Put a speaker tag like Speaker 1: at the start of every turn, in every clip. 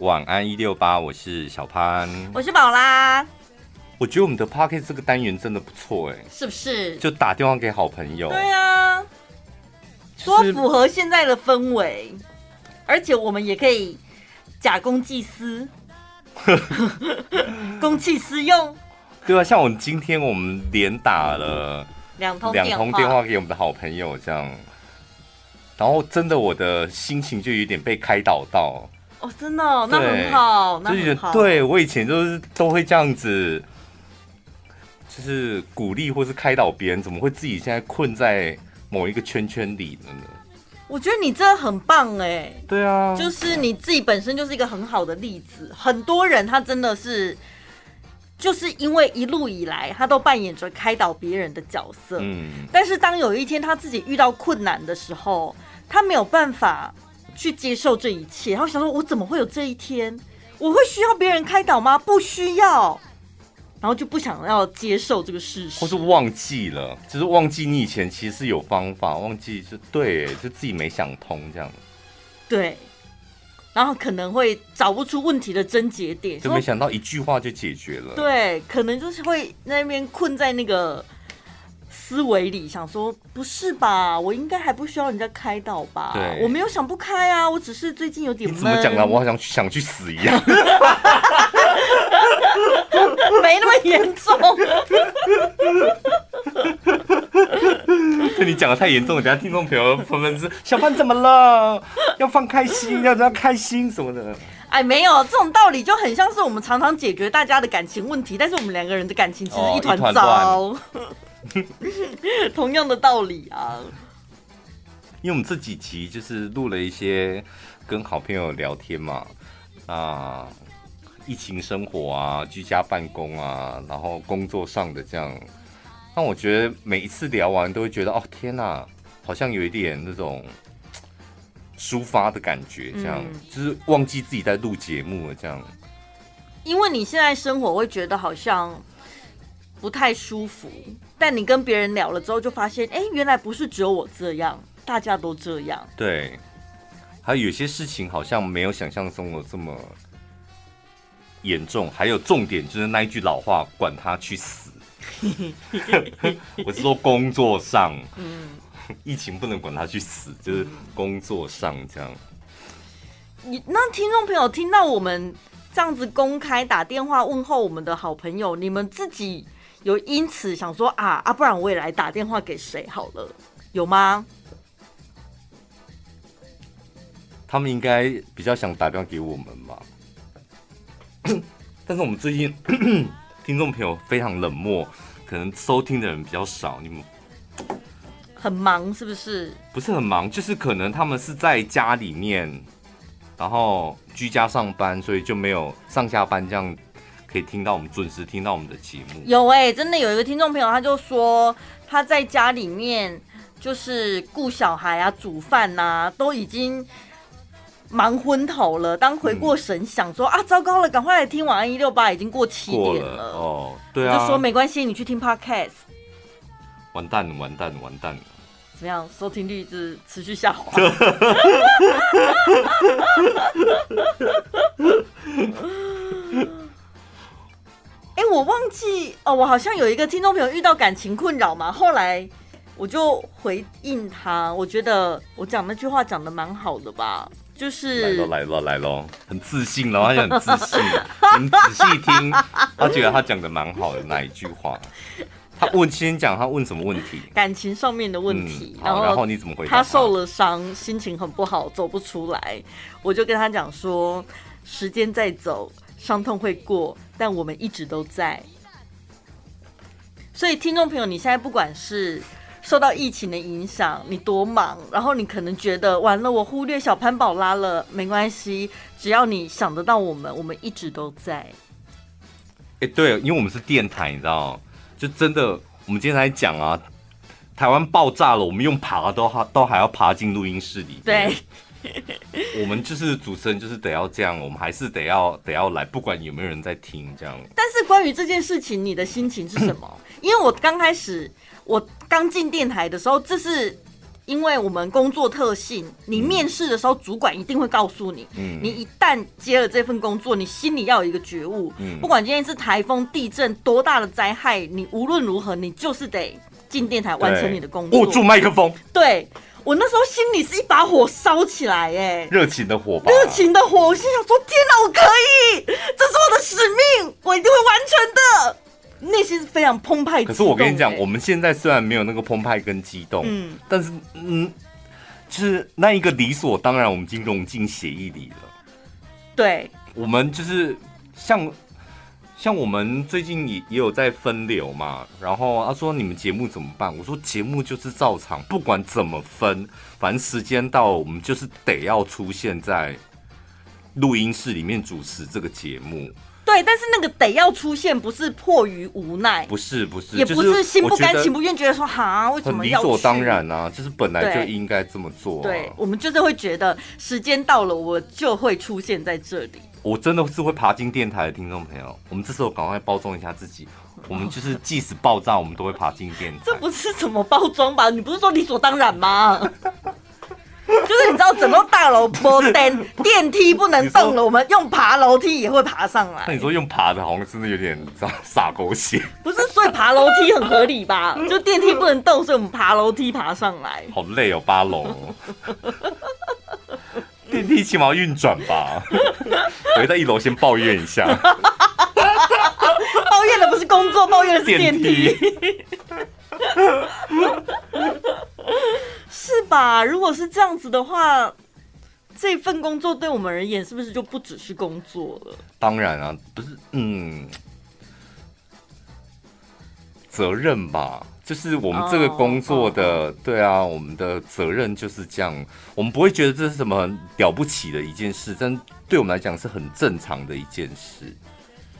Speaker 1: 晚安一六八，我是小潘，
Speaker 2: 我是宝拉。
Speaker 1: 我觉得我们的 Podcast 这个单元真的不错哎，
Speaker 2: 是不是？
Speaker 1: 就打电话给好朋友。
Speaker 2: 对啊，多符合现在的氛围，而且我们也可以假公济私，公器私用。
Speaker 1: 对啊，像我们今天我们连打了
Speaker 2: 两通
Speaker 1: 两通电话给我们的好朋友，这样，然后真的我的心情就有点被开导到。
Speaker 2: 哦，真的，哦，那很好，那很好。
Speaker 1: 对，我以前就是都会这样子。就是鼓励或是开导别人，怎么会自己现在困在某一个圈圈里了呢？
Speaker 2: 我觉得你真的很棒哎！
Speaker 1: 对啊，
Speaker 2: 就是你自己本身就是一个很好的例子。很多人他真的是就是因为一路以来他都扮演着开导别人的角色，嗯，但是当有一天他自己遇到困难的时候，他没有办法去接受这一切，然后想说：“我怎么会有这一天？我会需要别人开导吗？不需要。”然后就不想要接受这个事实，
Speaker 1: 或是忘记了，就是忘记你以前其实是有方法，忘记是对，就自己没想通这样。
Speaker 2: 对，然后可能会找不出问题的症结点，
Speaker 1: 就没想到一句话就解决了。
Speaker 2: 对，可能就是会那边困在那个。思维里想说，不是吧？我应该还不需要人家开导吧？对，我没有想不开啊，我只是最近有
Speaker 1: 点怎么讲啊？我好像想去死一样。
Speaker 2: 没那么严重。
Speaker 1: 对你讲的太严重了，等下听众朋友纷纷是小潘怎么了？要放开心，要要开心什么的。
Speaker 2: 哎，没有这种道理，就很像是我们常常解决大家的感情问题，但是我们两个人的感情其实一团糟。哦 同样的道理啊，
Speaker 1: 因为我们这几集就是录了一些跟好朋友聊天嘛，啊，疫情生活啊，居家办公啊，然后工作上的这样，那我觉得每一次聊完都会觉得，哦天哪，好像有一点那种抒发的感觉，这样、嗯、就是忘记自己在录节目了这样。
Speaker 2: 因为你现在生活会觉得好像不太舒服。但你跟别人聊了之后，就发现，哎，原来不是只有我这样，大家都这样。
Speaker 1: 对，还有有些事情好像没有想象中的这么严重。还有重点就是那一句老话，管他去死。我是说工作上，嗯，疫情不能管他去死，就是工作上这样。
Speaker 2: 你那听众朋友听到我们这样子公开打电话问候我们的好朋友，你们自己。有因此想说啊啊，不然我也来打电话给谁好了，有吗？
Speaker 1: 他们应该比较想打电话给我们吧。但是我们最近 听众朋友非常冷漠，可能收听的人比较少。你们
Speaker 2: 很忙是不是？
Speaker 1: 不是很忙，就是可能他们是在家里面，然后居家上班，所以就没有上下班这样。可以听到我们准时听到我们的节目。
Speaker 2: 有哎、欸，真的有一个听众朋友，他就说他在家里面就是顾小孩啊、煮饭呐、啊，都已经忙昏头了。当回过神想说、嗯、啊，糟糕了，赶快来听晚安一六八，已经过七点了，了
Speaker 1: 哦。对啊，
Speaker 2: 就说没关系，你去听 Podcast。
Speaker 1: 完蛋了，完蛋了，完蛋了。
Speaker 2: 怎么样？收听率一直持续下滑。哎，我忘记哦，我好像有一个听众朋友遇到感情困扰嘛，后来我就回应他，我觉得我讲那句话讲的蛮好的吧，就是
Speaker 1: 来了来了来喽，很自信喽，他就很自信，你仔细听，他觉得他讲的蛮好的那一句话，他问先讲他问什么问题，
Speaker 2: 感情上面的问题，
Speaker 1: 嗯、然后然后你怎么回答？
Speaker 2: 他受了伤，心情很不好，走不出来，我就跟他讲说，时间在走。伤痛会过，但我们一直都在。所以，听众朋友，你现在不管是受到疫情的影响，你多忙，然后你可能觉得完了，我忽略小潘宝拉了，没关系，只要你想得到我们，我们一直都在。
Speaker 1: 哎、欸，对，因为我们是电台，你知道，就真的，我们今天来讲啊，台湾爆炸了，我们用爬都还都还要爬进录音室里。
Speaker 2: 对。
Speaker 1: 我们就是主持人，就是得要这样，我们还是得要得要来，不管有没有人在听这样。
Speaker 2: 但是关于这件事情，你的心情是什么？因为我刚开始，我刚进电台的时候，这是因为我们工作特性，你面试的时候，主管一定会告诉你，嗯，你一旦接了这份工作，你心里要有一个觉悟，嗯，不管今天是台风、地震多大的灾害，你无论如何，你就是得进电台完成你的工作，
Speaker 1: 握住麦克风。
Speaker 2: 对，我那时候心里是一把火烧起来，哎，
Speaker 1: 热情的火吧，
Speaker 2: 热情的火，我心想说，天哪，我可以，这是我的使命，我一定会完成的。内心是非常澎湃，
Speaker 1: 可是我跟你讲，我们现在虽然没有那个澎湃跟激动，嗯，但是嗯，就是那一个理所当然，我们已经融进血液里了。
Speaker 2: 对，
Speaker 1: 我们就是像像我们最近也也有在分流嘛，然后他说你们节目怎么办？我说节目就是照常，不管怎么分，反正时间到了，我们就是得要出现在录音室里面主持这个节目。
Speaker 2: 对，但是那个得要出现，不是迫于无奈，
Speaker 1: 不是不是，
Speaker 2: 也不是心不甘情不愿，觉得说哈，为什么要？
Speaker 1: 理所当然啊，就是本来就应该这么做啊。
Speaker 2: 对，我们就是会觉得时间到了，我就会出现在这里。
Speaker 1: 我真的是会爬进电台的听众朋友，我们这时候赶快包装一下自己，我们就是即使爆炸，我们都会爬进电台。
Speaker 2: 这不是怎么包装吧？你不是说理所当然吗？就是你知道整栋大楼没电，电梯不能动了，我们用爬楼梯也会爬上来。
Speaker 1: 那你说用爬的，好像真的有点傻狗血。
Speaker 2: 不是，所以爬楼梯很合理吧？就电梯不能动，所以我们爬楼梯爬上来。
Speaker 1: 好累哦，八楼。电梯 起码要运转吧？我会在一楼先抱怨一下。
Speaker 2: 抱怨的不是工作，抱怨的是。电梯 是吧？如果是这样子的话，这份工作对我们而言，是不是就不只是工作了？
Speaker 1: 当然啊，不是，嗯，责任吧，就是我们这个工作的，oh, oh, oh. 对啊，我们的责任就是这样。我们不会觉得这是什么很了不起的一件事，但对我们来讲是很正常的一件事。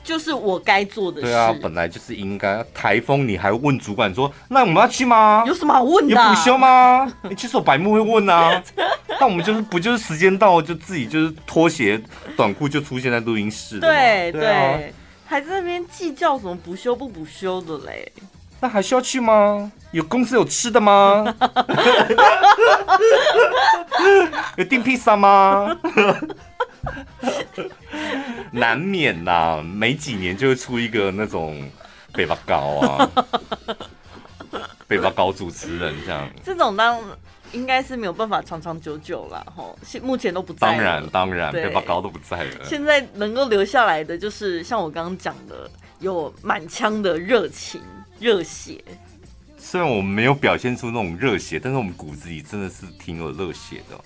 Speaker 2: 就是我该做的事。
Speaker 1: 对啊，本来就是应该。台风你还问主管说，那我们要去吗？
Speaker 2: 有什么好问的？
Speaker 1: 有补休吗？你其实我白木会问啊。那我们就是不就是时间到了就自己就是拖鞋短裤就出现在录音室。
Speaker 2: 对对，对，还在那边计较什么补休不补休的嘞？
Speaker 1: 那还需要去吗？有公司有吃的吗？有订披萨吗？难免呐、啊，每几年就会出一个那种北巴高啊，北巴高主持人这样。
Speaker 2: 这种当应该是没有办法长长久久了吼，现目前都不在。
Speaker 1: 当然当然，北巴高都不在了。
Speaker 2: 现在能够留下来的就是像我刚刚讲的，有满腔的热情、热血。
Speaker 1: 虽然我们没有表现出那种热血，但是我们骨子里真的是挺有热血的。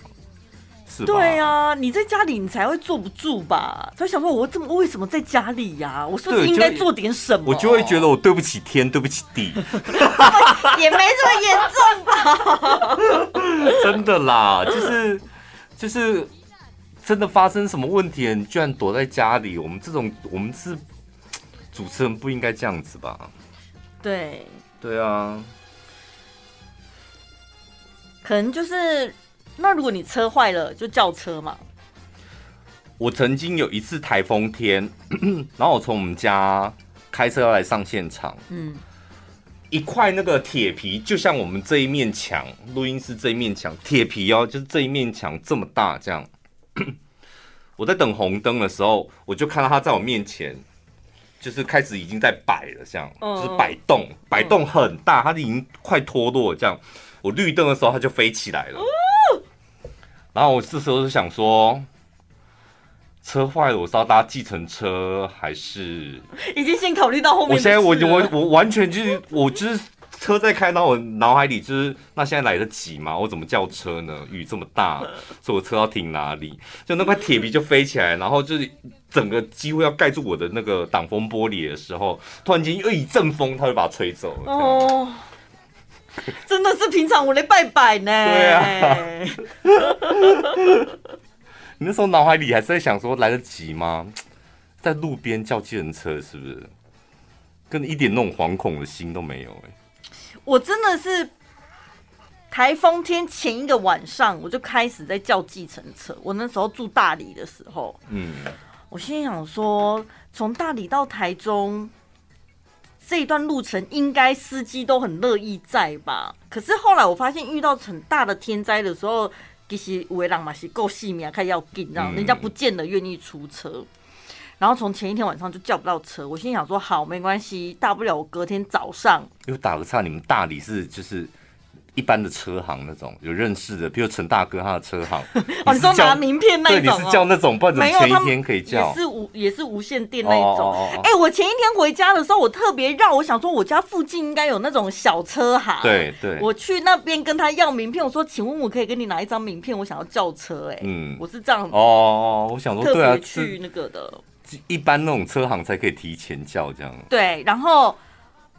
Speaker 2: 是对啊，你在家里你才会坐不住吧？才想说，我这么为什么在家里呀、啊？我是不是应该做点什么？
Speaker 1: 我就会觉得我对不起天，对不起地，
Speaker 2: 也没这么严重吧？
Speaker 1: 真的啦，就是就是真的发生什么问题，你居然躲在家里？我们这种我们是主持人，不应该这样子吧？
Speaker 2: 对
Speaker 1: 对啊，
Speaker 2: 可能就是。那如果你车坏了，就叫车嘛。
Speaker 1: 我曾经有一次台风天，然后我从我们家开车要来上现场，嗯，一块那个铁皮，就像我们这一面墙，录音室这一面墙，铁皮哦，就是这一面墙这么大，这样。我在等红灯的时候，我就看到他在我面前，就是开始已经在摆了，这样，就是摆动，摆动很大，它已经快脱落，这样。我绿灯的时候，它就飞起来了。然后我这时候就想说，车坏了，我是要搭计程车还是？
Speaker 2: 已经先考虑到后面。
Speaker 1: 我现在我我我完全就是我就是车在开到我脑海里就是，那现在来得及吗？我怎么叫车呢？雨这么大，所以我车要停哪里？就那块铁皮就飞起来，然后就是整个几乎要盖住我的那个挡风玻璃的时候，突然间又一阵风，它就把它吹走了。哦。
Speaker 2: 真的是平常我来拜拜呢。
Speaker 1: 对啊。你那时候脑海里还是在想说来得及吗？在路边叫计程车是不是？跟一点那种惶恐的心都没有哎。
Speaker 2: 我真的是台风天前一个晚上我就开始在叫计程车。我那时候住大理的时候，嗯，我心想说从大理到台中。这一段路程应该司机都很乐意载吧。可是后来我发现遇到很大的天灾的时候，其实有的人嘛是够细命，开要紧，让人家不见得愿意出车。然后从前一天晚上就叫不到车，我心想说好没关系，大不了我隔天早上。
Speaker 1: 又打个岔，你们大理是就是。一般的车行那种有认识的，比如陈大哥他的车行，
Speaker 2: 哦，你说拿名片那种，
Speaker 1: 对，你是叫那种，不然怎么前一天可以叫？
Speaker 2: 也是无也是无线电那种。哎，我前一天回家的时候，我特别绕，我想说我家附近应该有那种小车行，
Speaker 1: 对对。
Speaker 2: 我去那边跟他要名片，我说，请问我可以跟你拿一张名片？我想要叫车，哎，嗯，我是这样
Speaker 1: 哦，我想说特别
Speaker 2: 去那个的，
Speaker 1: 一般那种车行才可以提前叫这样。
Speaker 2: 对，然后。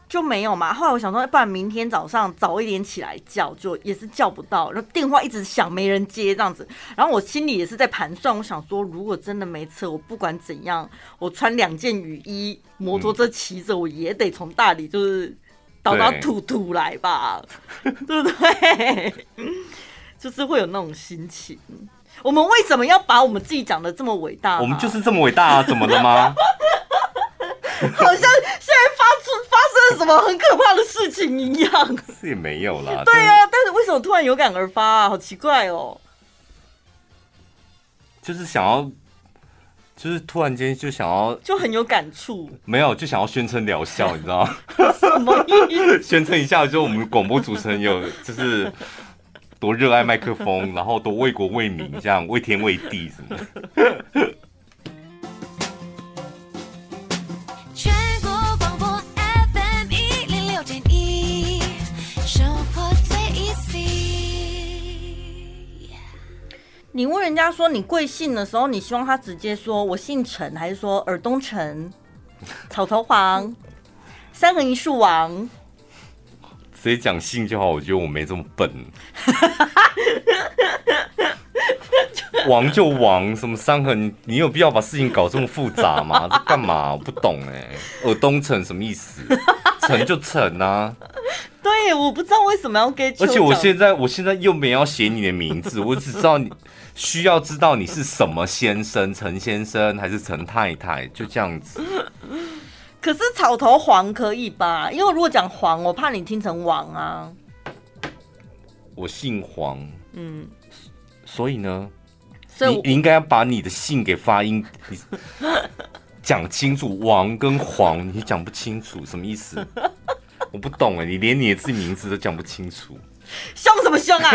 Speaker 2: 就没有嘛。后来我想说，不然明天早上早一点起来叫，就也是叫不到，然后电话一直响，没人接这样子。然后我心里也是在盘算，我想说，如果真的没车，我不管怎样，我穿两件雨衣，摩托车骑着，我也得从大理就是倒到土土来吧，对，对不对？就是会有那种心情。我们为什么要把我们自己讲的这么伟大？
Speaker 1: 我们就是这么伟大啊！怎么了吗？
Speaker 2: 好像现在发出发生了什么很可怕的事情一样，
Speaker 1: 是也没有啦。
Speaker 2: 对啊，但是为什么突然有感而发啊？好奇怪哦。
Speaker 1: 就是想要，就是突然间就想要，
Speaker 2: 就很有感触。
Speaker 1: 没有，就想要宣称疗效，你知道吗？
Speaker 2: 什么意思？
Speaker 1: 宣称一下，就我们广播主持人有，就是多热爱麦克风，然后多为国为民，这样为天为地什么的。
Speaker 2: 你问人家说你贵姓的时候，你希望他直接说我姓陈，还是说尔东陈、草头黄、三横一竖王？
Speaker 1: 直接讲性就好，我觉得我没这么笨。王就王，什么伤痕？你你有必要把事情搞这么复杂吗？这干嘛？我不懂哎。尔东城什么意思？城就城啊。
Speaker 2: 对，我不知道为什么要给。
Speaker 1: 而且我现在，我现在又没要写你的名字，我只知道你。需要知道你是什么先生，陈先生还是陈太太，就这样子。
Speaker 2: 可是草头黄可以吧？因为如果讲黄，我怕你听成王啊。
Speaker 1: 我姓黄，
Speaker 2: 嗯，
Speaker 1: 所以呢，所以你你应该要把你的姓给发音，你讲清楚。王跟黄你讲不清楚，什么意思？我不懂哎，你连你的自己名字都讲不清楚。
Speaker 2: 凶什么凶啊？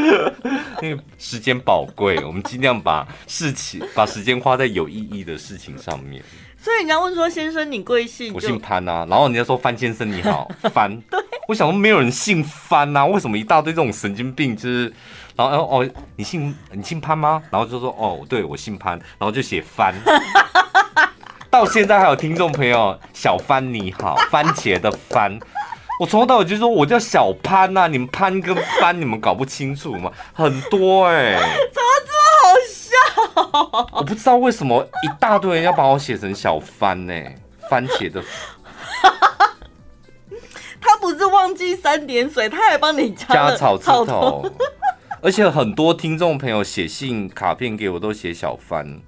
Speaker 1: 因为时间宝贵，我们尽量把事情、把时间花在有意义的事情上面。
Speaker 2: 所以人家问说：“先生，你贵姓？”
Speaker 1: 我姓潘啊。然后人家说：“潘先生你好，潘。”对，我想说没有人姓潘啊，为什么一大堆这种神经病？就是，然后哦，你姓你姓潘吗？然后就说：“哦，对我姓潘。”然后就写番。到现在还有听众朋友，小番你好，番茄的番。我从头到尾就说我叫小潘呐、啊，你们潘跟番你们搞不清楚吗？很多哎？我不知道为什么一大堆人要把我写成小番呢、欸？番茄的，
Speaker 2: 他不是忘记三点水，他还帮你加，
Speaker 1: 加草字头，而且很多听众朋友写信卡片给我都写小番，为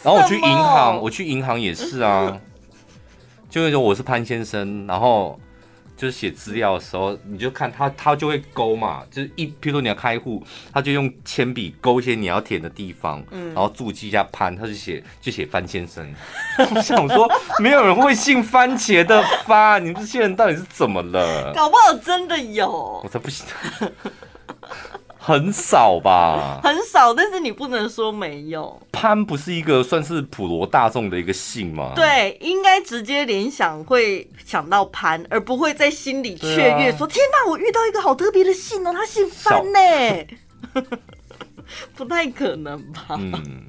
Speaker 2: 什么？
Speaker 1: 然后我去银行，我去银行也是啊，就是说我是潘先生，然后。就是写资料的时候，你就看他，他就会勾嘛，就是一，譬如说你要开户，他就用铅笔勾一些你要填的地方，嗯，然后注记一下潘，他就写就写番先生。我想说，没有人会姓番茄的番，你们这些人到底是怎么了？
Speaker 2: 搞不好真的有，
Speaker 1: 我才不信。很少吧，
Speaker 2: 很少，但是你不能说没有。
Speaker 1: 潘不是一个算是普罗大众的一个姓吗？
Speaker 2: 对，应该直接联想会想到潘，而不会在心里雀跃说：“啊、天哪，我遇到一个好特别的姓哦，他姓潘呢。小 ”不太可能吧？嗯，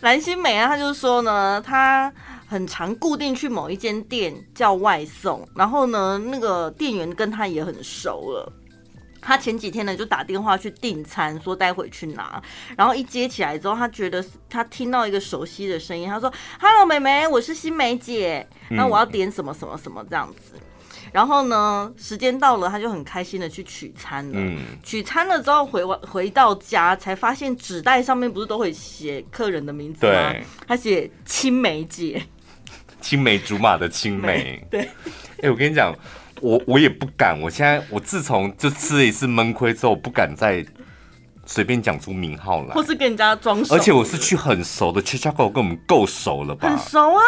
Speaker 2: 蓝心美啊，他就说呢，他很常固定去某一间店叫外送，然后呢，那个店员跟他也很熟了。他前几天呢就打电话去订餐，说待会去拿，然后一接起来之后，他觉得他听到一个熟悉的声音，他说：“Hello，妹妹，我是新梅姐，那我要点什么什么什么这样子。”然后呢，时间到了，他就很开心的去取餐了。嗯，取餐了之后回回到家，才发现纸袋上面不是都会写客人的名字吗？他写青梅姐。
Speaker 1: 青梅竹马的青梅。
Speaker 2: 对，
Speaker 1: 哎、欸，我跟你讲，我我也不敢。我现在我自从就吃了一次闷亏之后，我不敢再随便讲出名号来，
Speaker 2: 或是跟人家装熟。
Speaker 1: 而且我是去很熟的 CHOCHOLATE 跟我们够熟了吧？
Speaker 2: 很熟啊。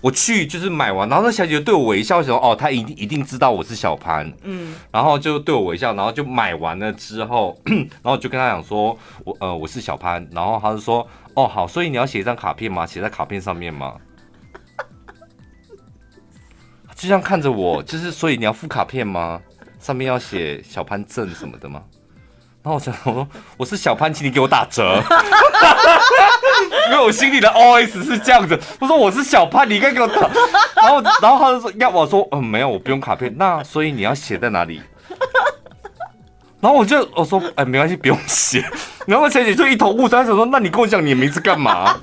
Speaker 1: 我去就是买完，然后那小姐对我微笑的时候，哦，她一定一定知道我是小潘，嗯，然后就对我微笑，然后就买完了之后，然后就跟她讲说，我呃我是小潘，然后她就说，哦好，所以你要写一张卡片吗？写在卡片上面吗？就这样看着我，就是所以你要付卡片吗？上面要写小潘正什么的吗？然后我想，我说我是小潘，请你给我打折，因为我心里的 OS 是这样子。我说我是小潘，你应该给我打。然后，然后他就说要我说，嗯，没有，我不用卡片。那所以你要写在哪里？然后我就我说，哎，没关系，不用写。然后陈姐就一头雾水，想说，那你跟我讲你的名字干嘛？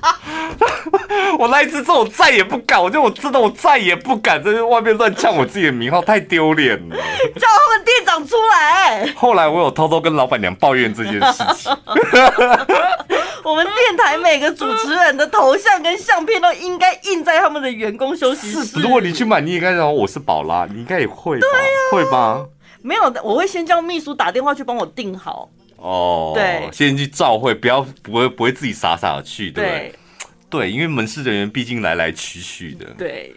Speaker 1: 我那一次之后，我再也不敢。我就我知道，我再也不敢在外面乱呛我自己的名号，太丢脸了。
Speaker 2: 叫他们店长出来。
Speaker 1: 后来我有偷偷跟老板娘抱怨这件事情。
Speaker 2: 我们电台每个主持人的头像跟相片都应该印在他们的员工休息室。
Speaker 1: 如果你去买，你应该讲我是宝拉，你应该也会吧？对啊，会吧？
Speaker 2: 没有，我会先叫秘书打电话去帮我订好。
Speaker 1: 哦，对，先去照会，不要不会不会自己傻傻的去，对不对？对，因为门市人员毕竟来来去去的。
Speaker 2: 对。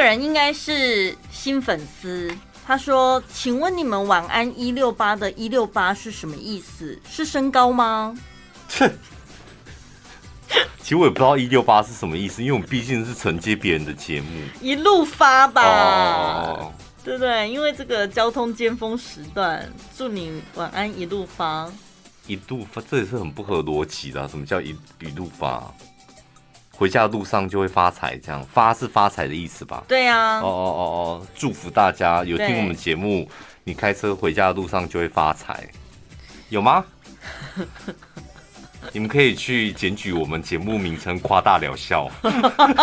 Speaker 2: 个人应该是新粉丝。他说：“请问你们晚安一六八的一六八是什么意思？是身高吗？”哼，
Speaker 1: 其实我也不知道一六八是什么意思，因为我们毕竟是承接别人的节目，
Speaker 2: 一路发吧，哦、对不对？因为这个交通尖峰时段，祝你晚安一路发，
Speaker 1: 一路发，这也是很不合逻辑的、啊。什么叫一一路发？回家的路上就会发财，这样发是发财的意思吧？
Speaker 2: 对呀、啊。
Speaker 1: 哦哦哦哦，祝福大家有听我们节目，你开车回家的路上就会发财，有吗？你们可以去检举我们节目名称夸大疗效，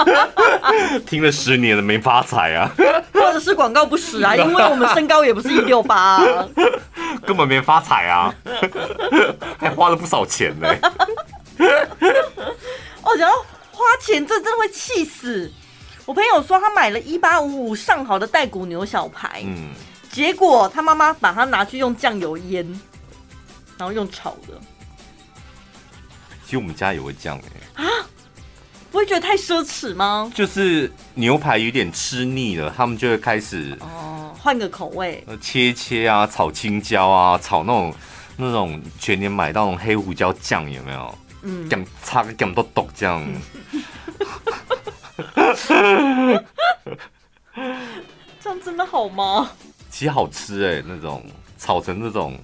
Speaker 1: 听了十年了没发财啊？
Speaker 2: 或者是广告不实啊？因为我们身高也不是一六八，
Speaker 1: 根本没发财啊，还花了不少钱呢。
Speaker 2: 哦，然后。花钱这真的会气死！我朋友说他买了一八五五上好的带骨牛小排，嗯，结果他妈妈把它拿去用酱油腌，然后用炒的。
Speaker 1: 其实我们家也会这样哎。啊？
Speaker 2: 不会觉得太奢侈吗？
Speaker 1: 就是牛排有点吃腻了，他们就会开始
Speaker 2: 哦，换个口味，
Speaker 1: 切切啊，炒青椒啊，炒那种那种全年买到那种黑胡椒酱有没有？嗯，点差个点都懂这样，
Speaker 2: 这样真的好吗？
Speaker 1: 其实好吃哎、欸，那种炒成那种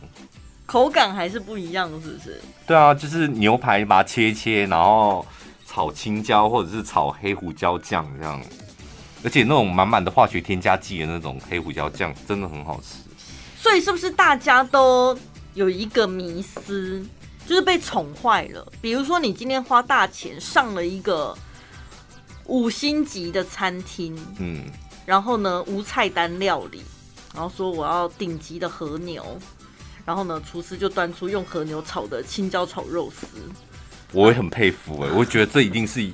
Speaker 2: 口感还是不一样，是不是？
Speaker 1: 对啊，就是牛排把它切一切，然后炒青椒或者是炒黑胡椒酱这样，而且那种满满的化学添加剂的那种黑胡椒酱真的很好吃。
Speaker 2: 所以是不是大家都有一个迷思？就是被宠坏了，比如说你今天花大钱上了一个五星级的餐厅，嗯，然后呢无菜单料理，然后说我要顶级的和牛，然后呢厨师就端出用和牛炒的青椒炒肉丝，
Speaker 1: 我也很佩服哎、欸，我觉得这一定是。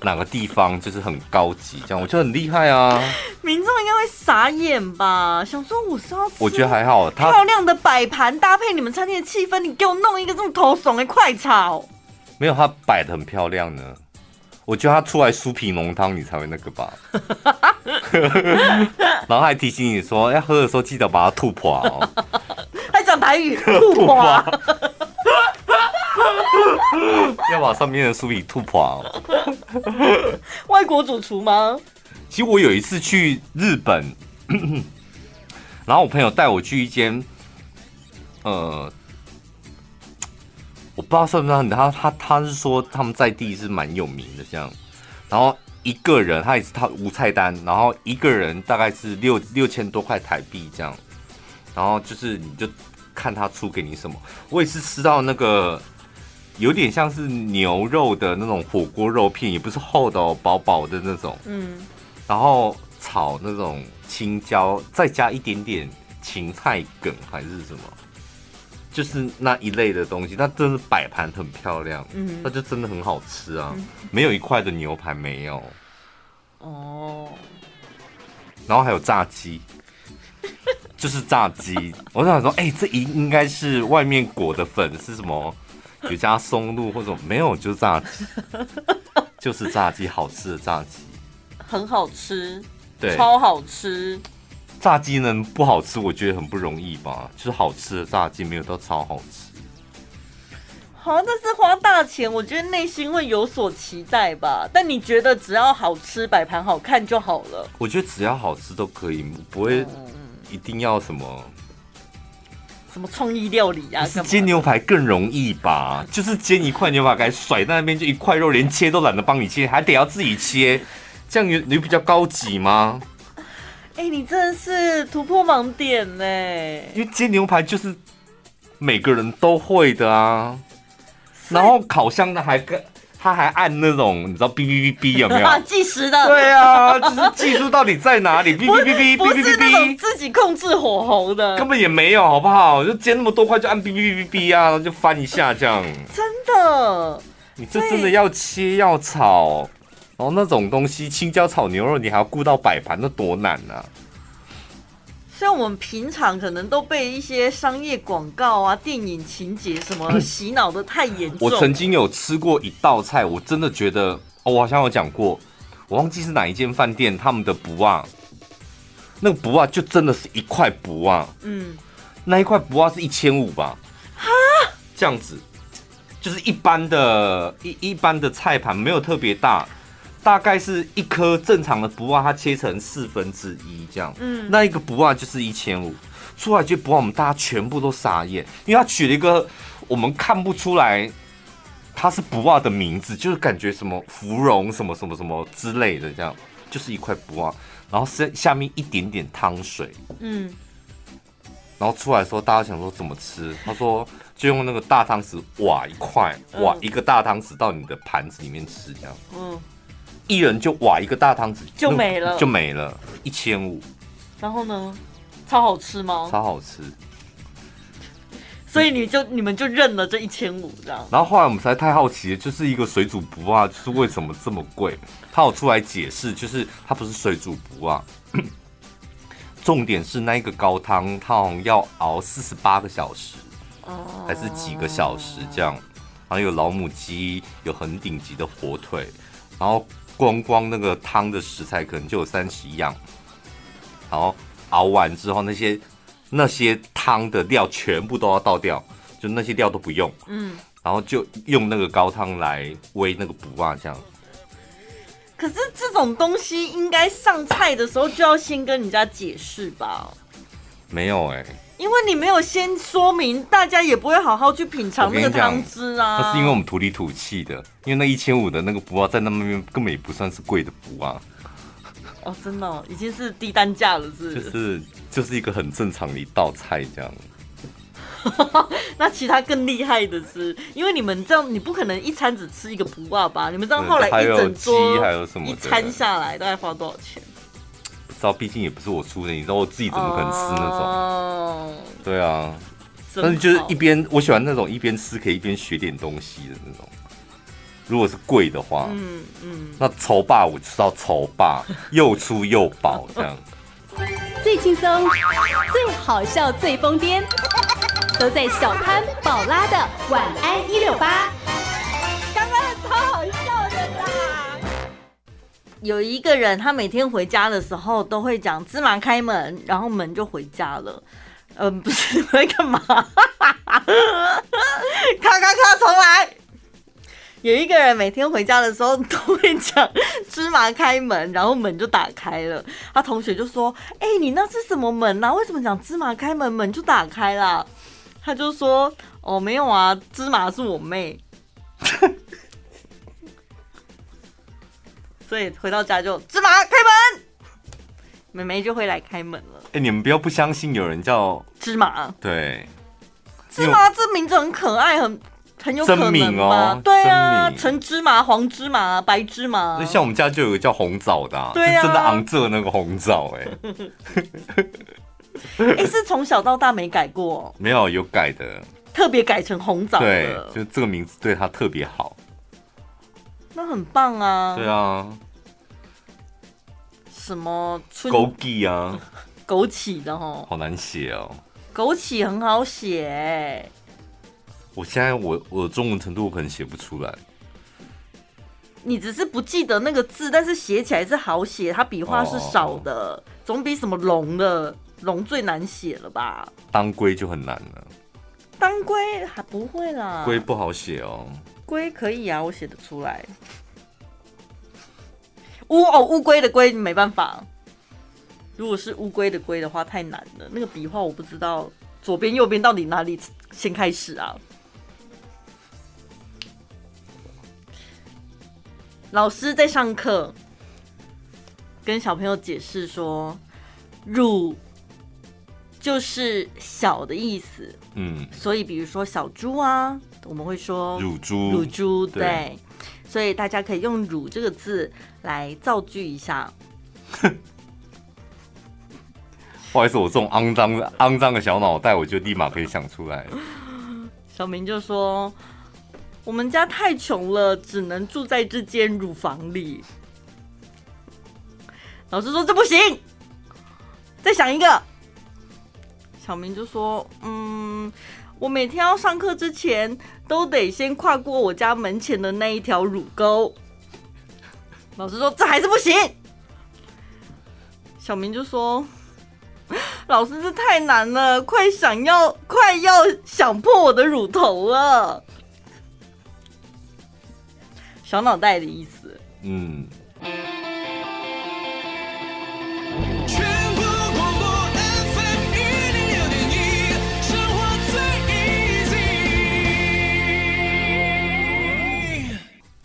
Speaker 1: 哪个地方就是很高级，这样我觉得很厉害啊！
Speaker 2: 民众应该会傻眼吧？想说我是要吃，
Speaker 1: 我觉得还好，
Speaker 2: 漂亮的摆盘搭配你们餐厅的气氛，你给我弄一个这么头怂的快炒，
Speaker 1: 没有，他摆的很漂亮呢。我觉得他出来酥皮浓汤，你才会那个吧？然后还提醒你说，要喝的时候记得把它吐破哦。
Speaker 2: 还讲台语，吐破。
Speaker 1: 要把上面的酥皮吐破哦。
Speaker 2: 外国主厨吗？
Speaker 1: 其实我有一次去日本，然后我朋友带我去一间，呃，我不知道算不算，他他他是说他们在地是蛮有名的这样，然后一个人他也是他无菜单，然后一个人大概是六六千多块台币这样，然后就是你就看他出给你什么，我也是吃到那个。有点像是牛肉的那种火锅肉片，也不是厚的哦，薄薄的那种。嗯，然后炒那种青椒，再加一点点芹菜梗还是什么，就是那一类的东西。那真的摆盘很漂亮，嗯，那就真的很好吃啊。嗯、没有一块的牛排没有。哦。然后还有炸鸡。就是炸鸡，我想说，哎、欸，这应应该是外面裹的粉是什么？有加松露或者没有？就是炸鸡，就是炸鸡，好吃的炸鸡，
Speaker 2: 很好吃，
Speaker 1: 对，
Speaker 2: 超好吃。
Speaker 1: 炸鸡能不好吃？我觉得很不容易吧。就是好吃的炸鸡没有到超好吃。
Speaker 2: 好，但是花大钱，我觉得内心会有所期待吧。但你觉得只要好吃，摆盘好看就好了？
Speaker 1: 我觉得只要好吃都可以，不会。一定要什么
Speaker 2: 什么创意料理啊？
Speaker 1: 煎牛排更容易吧？就是煎一块牛排，给甩在那边，就一块肉，连切都懒得帮你切，还得要自己切，这样有你比较高级吗？
Speaker 2: 哎、欸，你真的是突破盲点呢！因
Speaker 1: 为煎牛排就是每个人都会的啊，然后烤箱的还跟。他还按那种，你知道哔哔哔哔有没有？
Speaker 2: 计时的。
Speaker 1: 对啊，就是技术到底在哪里？哔哔哔哔哔哔哔。
Speaker 2: 自己控制火候的。
Speaker 1: 根本也没有，好不好？就煎那么多块，就按哔哔哔哔啊，然后就翻一下这样。
Speaker 2: 真的？
Speaker 1: 你这真的要切要炒，然后那种东西，青椒炒牛肉，你还要顾到摆盘，那多难啊！
Speaker 2: 像我们平常可能都被一些商业广告啊、电影情节什么洗脑的太严重。
Speaker 1: 我曾经有吃过一道菜，我真的觉得，哦，我好像有讲过，我忘记是哪一间饭店，他们的不袜，那个不袜就真的是一块不袜，嗯，那一块不袜是一千五吧？哈，这样子，就是一般的一一般的菜盘没有特别大。大概是一颗正常的不袜，它切成四分之一这样，嗯，那一个不袜就是一千五，出来就不袜，我们大家全部都傻眼，因为他取了一个我们看不出来它是不袜的名字，就是感觉什么芙蓉什么什么什么之类的这样，就是一块不袜，然后是下面一点点汤水，嗯，然后出来的时候大家想说怎么吃，他说就用那个大汤匙挖一块，挖一个大汤匙到你的盘子里面吃这样，嗯。一人就挖一个大汤匙
Speaker 2: 就没了，
Speaker 1: 就没了，一千五。
Speaker 2: 然后呢？超好吃吗？
Speaker 1: 超好吃。
Speaker 2: 所以你就你们就认了这一千五这样。
Speaker 1: 然后后来我们实在太好奇，就是一个水煮不啊，就是为什么这么贵？他有出来解释，就是它不是水煮不啊，重点是那一个高汤，它好像要熬四十八个小时，还是几个小时这样？然后有老母鸡，有很顶级的火腿，然后。光光那个汤的食材可能就有三十样，然后熬完之后，那些那些汤的料全部都要倒掉，就那些料都不用，嗯，然后就用那个高汤来煨那个补啊这样。
Speaker 2: 可是这种东西应该上菜的时候就要先跟人家解释吧？
Speaker 1: 没有哎、欸。
Speaker 2: 因为你没有先说明，大家也不会好好去品尝那个汤汁啊。
Speaker 1: 那是因为我们土里土气的，因为那一千五的那个不袜在那边根本也不算是贵的不袜。
Speaker 2: 哦，真的、哦，已经是低单价了是，是？
Speaker 1: 就是就是一个很正常的一道菜这样。
Speaker 2: 那其他更厉害的是，因为你们这样，你不可能一餐只吃一个不袜吧？你们这样后来一整桌还有什么一餐下来大概花多少钱？
Speaker 1: 知道，毕竟也不是我出的，你知道我自己怎么可能吃那种？Oh, 对啊，但是就是一边我喜欢那种一边吃可以一边学点东西的那种。如果是贵的话，嗯嗯，那丑霸我知道丑霸又粗又饱这样。
Speaker 3: 最轻松、最好笑、最疯癫，都在小潘宝拉的晚安一六八。
Speaker 2: 刚刚超好笑！有一个人，他每天回家的时候都会讲“芝麻开门”，然后门就回家了。嗯，不是会干嘛？咔咔咔，重来。有一个人每天回家的时候都会讲“芝麻开门”，然后门就打开了。他同学就说：“哎、你那是什么门啊？为什么讲‘芝麻开门’，门就打开了？”他就说：“哦，没有啊，芝麻是我妹。” 所以回到家就芝麻开门，妹妹就会来开门了。
Speaker 1: 哎、欸，你们不要不相信有人叫
Speaker 2: 芝麻。
Speaker 1: 对，
Speaker 2: 芝麻这名字很可爱，很很有可能吗？哦、对啊，橙芝麻、黄芝麻、白芝麻。
Speaker 1: 那像我们家就有个叫红枣的、啊，
Speaker 2: 对啊，
Speaker 1: 真的昂着那个红枣、欸，
Speaker 2: 哎，哎，是从小到大没改过？
Speaker 1: 没有，有改的，
Speaker 2: 特别改成红枣的，
Speaker 1: 对，就这个名字对他特别好。
Speaker 2: 那很棒啊！
Speaker 1: 对啊，
Speaker 2: 什么春
Speaker 1: 枸杞啊，
Speaker 2: 枸杞的哈，
Speaker 1: 好难写哦。
Speaker 2: 枸杞很好写，
Speaker 1: 我现在我我的中文程度我可能写不出来。
Speaker 2: 你只是不记得那个字，但是写起来是好写，它笔画是少的，哦、总比什么龙的龙最难写了吧？
Speaker 1: 当归就很难了。
Speaker 2: 当归还不会啦，
Speaker 1: 龟不好写哦。
Speaker 2: 龟可以啊，我写得出来。乌哦，乌龟的龟没办法。如果是乌龟的龟的话，太难了。那个笔画我不知道，左边右边到底哪里先开始啊？老师在上课，跟小朋友解释说，乳就是小的意思。嗯，所以比如说小猪啊，我们会说
Speaker 1: 乳猪，
Speaker 2: 乳猪，对。对，所以大家可以用“乳”这个字来造句一下。
Speaker 1: 不好意思，我这种肮脏的、肮脏的小脑袋，我就立马可以想出来。
Speaker 2: 小明就说：“我们家太穷了，只能住在这间乳房里。”老师说：“这不行，再想一个。”小明就说：“嗯，我每天要上课之前，都得先跨过我家门前的那一条乳沟。”老师说：“这还是不行。”小明就说。老师，这太难了，快想要，快要想破我的乳头了。小脑袋的意思。嗯。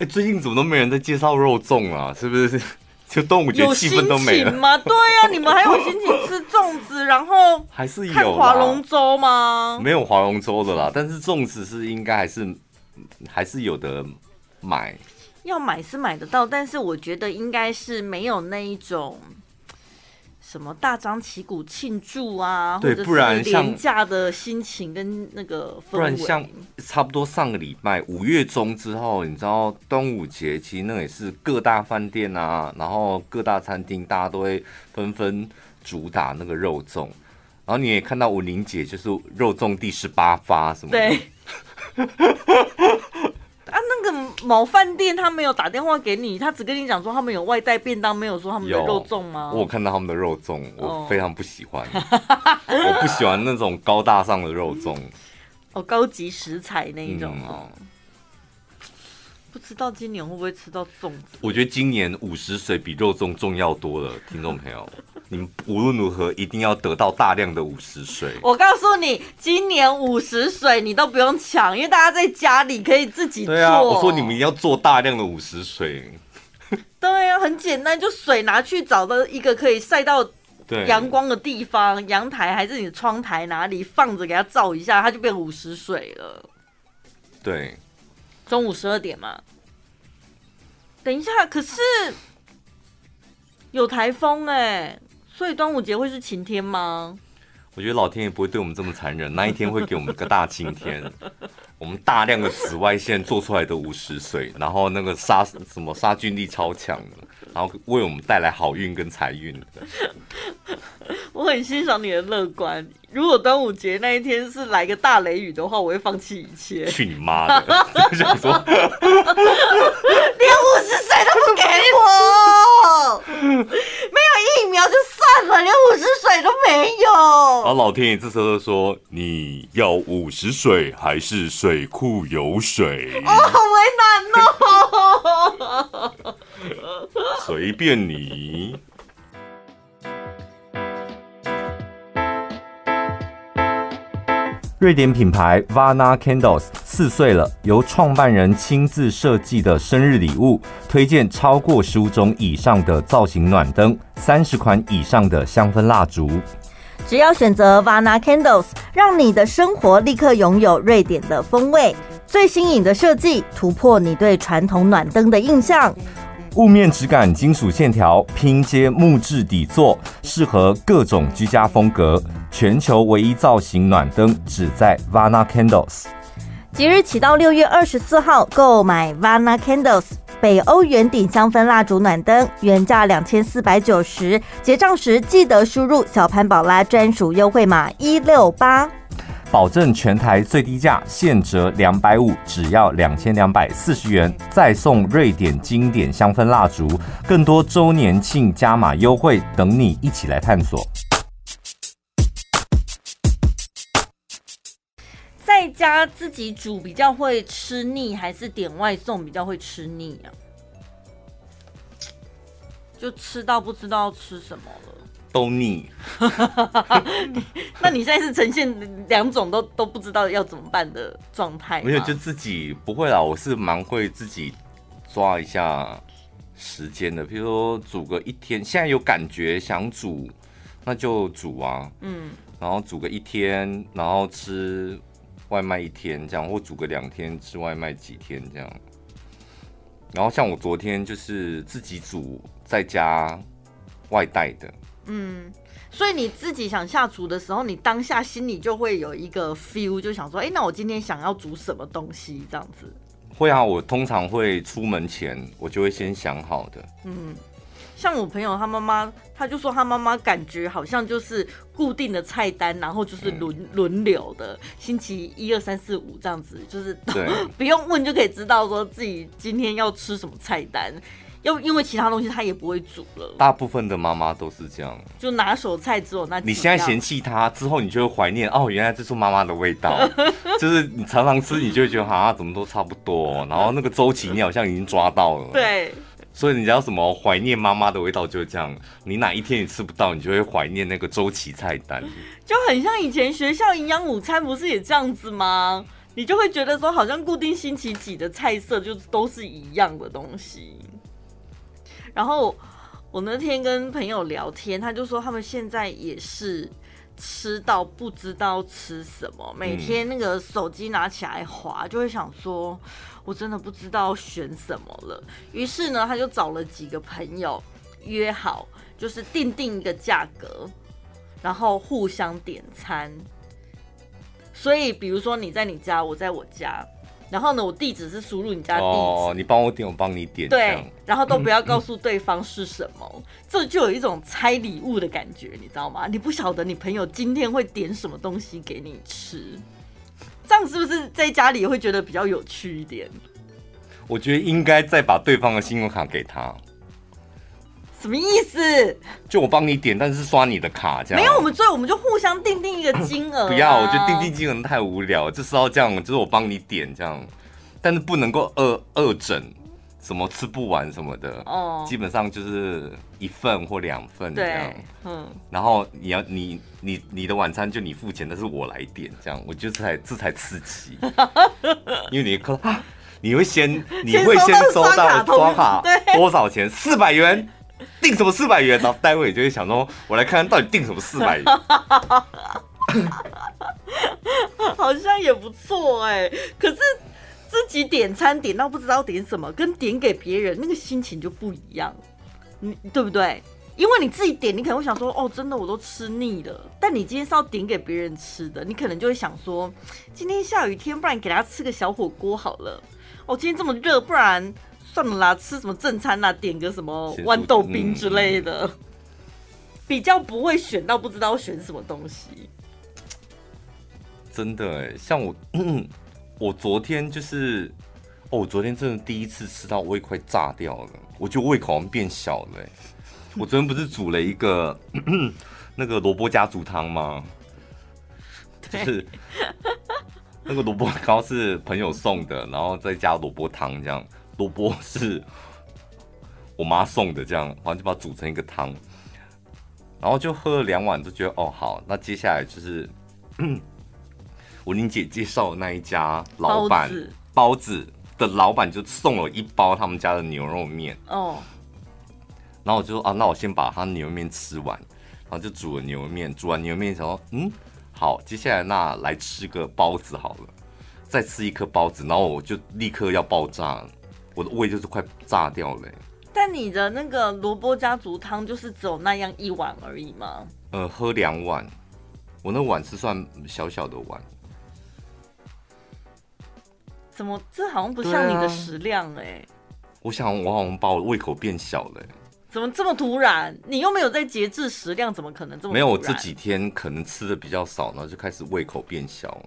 Speaker 2: 最
Speaker 1: 近怎么都没人在介绍肉粽啊？是不是？就端午节气氛都没了
Speaker 2: 吗？对呀、啊，你们还有心情吃粽子，然后
Speaker 1: 还是有
Speaker 2: 看划龙舟吗？
Speaker 1: 没有划龙舟的啦，但是粽子是应该还是还是有的买。
Speaker 2: 要买是买得到，但是我觉得应该是没有那一种。什么大张旗鼓庆祝啊，
Speaker 1: 对，不然像
Speaker 2: 廉价的心情跟那个氛围，
Speaker 1: 不然像差不多上个礼拜五月中之后，你知道端午节，其实那也是各大饭店啊，然后各大餐厅大家都会纷纷主打那个肉粽，然后你也看到文玲姐就是肉粽第十八发什么的。
Speaker 2: 对 某饭店他没有打电话给你，他只跟你讲说他们有外带便当，没有说他们的肉粽吗？
Speaker 1: 我有看到他们的肉粽，我非常不喜欢，哦、我不喜欢那种高大上的肉粽，
Speaker 2: 哦，高级食材那一种哦。知道今年会不会吃到粽子？
Speaker 1: 我觉得今年五十水比肉粽重要多了，听众朋友。你们无论如何一定要得到大量的五十水。
Speaker 2: 我告诉你，今年五十水你都不用抢，因为大家在家里可以自己做。对啊，
Speaker 1: 我说你们一定要做大量的五十水。
Speaker 2: 对啊，很简单，就水拿去找到一个可以晒到阳光的地方，阳台还是你的窗台哪里放着，给它照一下，它就变五十水了。
Speaker 1: 对，
Speaker 2: 中午十二点嘛。等一下，可是有台风哎、所以端午节会是晴天吗？
Speaker 1: 我觉得老天也不会对我们这么残忍，那一天会给我们一个大晴天。我们大量的紫外线做出来的五十岁，然后那个杀什么杀菌力超强的，然后为我们带来好运跟财运。
Speaker 2: 我很欣赏你的乐观。如果端午节那一天是来个大雷雨的话，我会放弃一切。
Speaker 1: 去你妈的！想说连
Speaker 2: 五十水都不给我，没有疫苗就算了，连五十水都没有。
Speaker 1: 然后老天爷这时候就说：“你要五十水还是水库有水？”
Speaker 2: 哦，好为难哦。
Speaker 1: 随便你。瑞典品牌 Vana Candles 四岁了，由创办人亲自设计的生日礼物，推荐超过十五种以上的造型暖灯，三十款以上的香氛蜡烛。
Speaker 2: 只要选择 Vana Candles，让你的生活立刻拥有瑞典的风味。最新颖的设计，突破你对传统暖灯的印象。
Speaker 1: 雾面质感，金属线条，拼接木质底座，适合各种居家风格。全球唯一造型暖灯，只在 Vana Candles。
Speaker 2: 即日起到六月二十四号，购买 Vana Candles 北欧圆顶香氛蜡烛暖灯，原价两千四百九十，结账时记得输入小潘宝拉专属优惠码一六八。
Speaker 1: 保证全台最低价，现折两百五，只要两千两百四十元，再送瑞典经典香氛蜡烛，更多周年庆加码优惠等你一起来探索。
Speaker 2: 在家自己煮比较会吃腻，还是点外送比较会吃腻啊？就吃到不知道吃什么了。
Speaker 1: 都腻，
Speaker 2: 那你现在是呈现两种都都不知道要怎么办的状态？
Speaker 1: 没有，就自己不会啦。我是蛮会自己抓一下时间的，譬如说煮个一天，现在有感觉想煮，那就煮啊。嗯，然后煮个一天，然后吃外卖一天这样，或煮个两天吃外卖几天这样。然后像我昨天就是自己煮，在家外带的。
Speaker 2: 嗯，所以你自己想下厨的时候，你当下心里就会有一个 feel，就想说，哎、欸，那我今天想要煮什么东西？这样子。
Speaker 1: 会啊，我通常会出门前，我就会先想好的。
Speaker 2: 嗯，像我朋友他妈妈，他就说他妈妈感觉好像就是固定的菜单，然后就是轮轮、嗯、流的，星期一二三四五这样子，就是 不用问就可以知道说自己今天要吃什么菜单。又因为其他东西他也不会煮了，
Speaker 1: 大部分的妈妈都是这样，
Speaker 2: 就拿手菜只有那。
Speaker 1: 你现在嫌弃他之后，你就会怀念哦，原来这是妈妈的味道，就是你常常吃，你就会觉得好像怎么都差不多，然后那个周期你好像已经抓到了。
Speaker 2: 对，
Speaker 1: 所以你知道什么怀念妈妈的味道就是这样，你哪一天你吃不到，你就会怀念那个周期菜单，
Speaker 2: 就很像以前学校营养午餐不是也这样子吗？你就会觉得说好像固定星期几的菜色就都是一样的东西。然后我那天跟朋友聊天，他就说他们现在也是吃到不知道吃什么，每天那个手机拿起来滑，就会想说，我真的不知道选什么了。于是呢，他就找了几个朋友约好，就是定定一个价格，然后互相点餐。所以，比如说你在你家，我在我家。然后呢，我地址是输入你家地址，
Speaker 1: 哦，你帮我点，我帮你点，
Speaker 2: 对，然后都不要告诉对方是什么，嗯嗯，这就有一种拆礼物的感觉，你知道吗？你不晓得你朋友今天会点什么东西给你吃，这样是不是在家里也会觉得比较有趣一点？
Speaker 1: 我觉得应该再把对方的信用卡给他。
Speaker 2: 什么意思？
Speaker 1: 就我帮你点，但是刷你的卡这样。
Speaker 2: 没有，我们所以我们就互相定定一个金额、啊。
Speaker 1: 不要，我觉得定定金额太无聊，就是要这样，就是我帮你点这样，但是不能够二二整，什么吃不完什么的。哦。基本上就是一份或两份这样。嗯。然后你要你你你的晚餐就你付钱，但是我来点这样，我觉得这才这才刺激。因为你可你会先你会先收到刷卡 多少钱？四百元。定什么四百元？然后待会就会想说，我来看看到底定什么四百元，
Speaker 2: 好像也不错哎。可是自己点餐点到不知道点什么，跟点给别人那个心情就不一样，你对不对？因为你自己点，你可能会想说，哦，真的我都吃腻了。但你今天是要点给别人吃的，你可能就会想说，今天下雨天，不然给他吃个小火锅好了。哦，今天这么热，不然。算了啦，吃什么正餐啦、啊？点个什么豌豆冰之类的，嗯、比较不会选到不知道选什么东西。
Speaker 1: 真的哎，像我，嗯，我昨天就是，哦，我昨天真的第一次吃到胃快炸掉了，我觉得胃口好像变小了。我昨天不是煮了一个 那个萝卜家族汤吗？就是那个萝卜糕是朋友送的，然后再加萝卜汤这样。萝卜是我妈送的，这样，然后就把它煮成一个汤，然后就喝了两碗，就觉得哦好，那接下来就是 我玲姐介绍的那一家老板包子，包子的老板就送了一包他们家的牛肉面。哦，然后我就说啊，那我先把他牛肉面吃完，然后就煮了牛肉面，煮完牛肉面想说，嗯，好，接下来那来吃个包子好了。再吃一颗包子，然后我就立刻要爆炸，我的胃就是快炸掉了。
Speaker 2: 但你的那个萝卜家族汤就是只有那样一碗而已吗？
Speaker 1: 呃，喝两碗，我那碗是算小小的碗。
Speaker 2: 怎么这好像不像你的食量哎、欸啊？
Speaker 1: 我想我好像把我胃口变小了、欸。
Speaker 2: 怎么这么突然？你又没有在节制食量，怎么可能这么？
Speaker 1: 没有，我这几天可能吃的比较少，然后就开始胃口变小。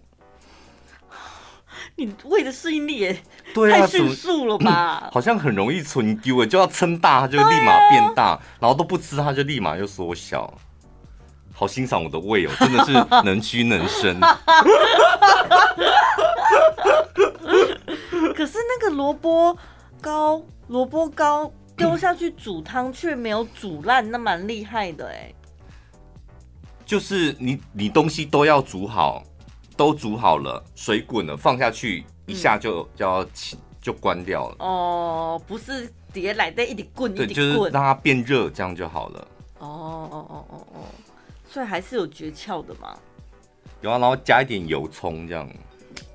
Speaker 2: 你胃的适应力也太迅速了吧？
Speaker 1: 好像很容易存丢，就要撑大，它就立马变大，啊、然后都不吃，它就立马又缩小。好欣赏我的胃哦，真的是能屈能伸。
Speaker 2: 可是那个萝卜糕，萝卜糕。丢下去煮汤却没有煮烂，那蛮厉害的哎。
Speaker 1: 就是你你东西都要煮好，都煮好了，水滚了，放下去一下就、嗯、就要起就关掉了。
Speaker 2: 哦，不是碟来的一点滚一点滚，
Speaker 1: 就是让它变热，这样就好了。
Speaker 2: 哦哦哦哦哦，所以还是有诀窍的嘛。
Speaker 1: 有啊，然后加一点油葱这样。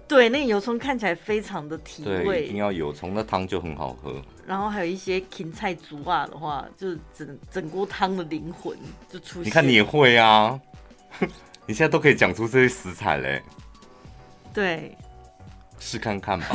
Speaker 2: 对，那个油葱看起来非常的提味，
Speaker 1: 对，一定要油葱，那汤就很好喝。
Speaker 2: 然后还有一些芹菜煮啊的话，就是整整锅汤的灵魂就出现。
Speaker 1: 你看你也会啊，你现在都可以讲出这些食材嘞。
Speaker 2: 对，
Speaker 1: 试看看吧，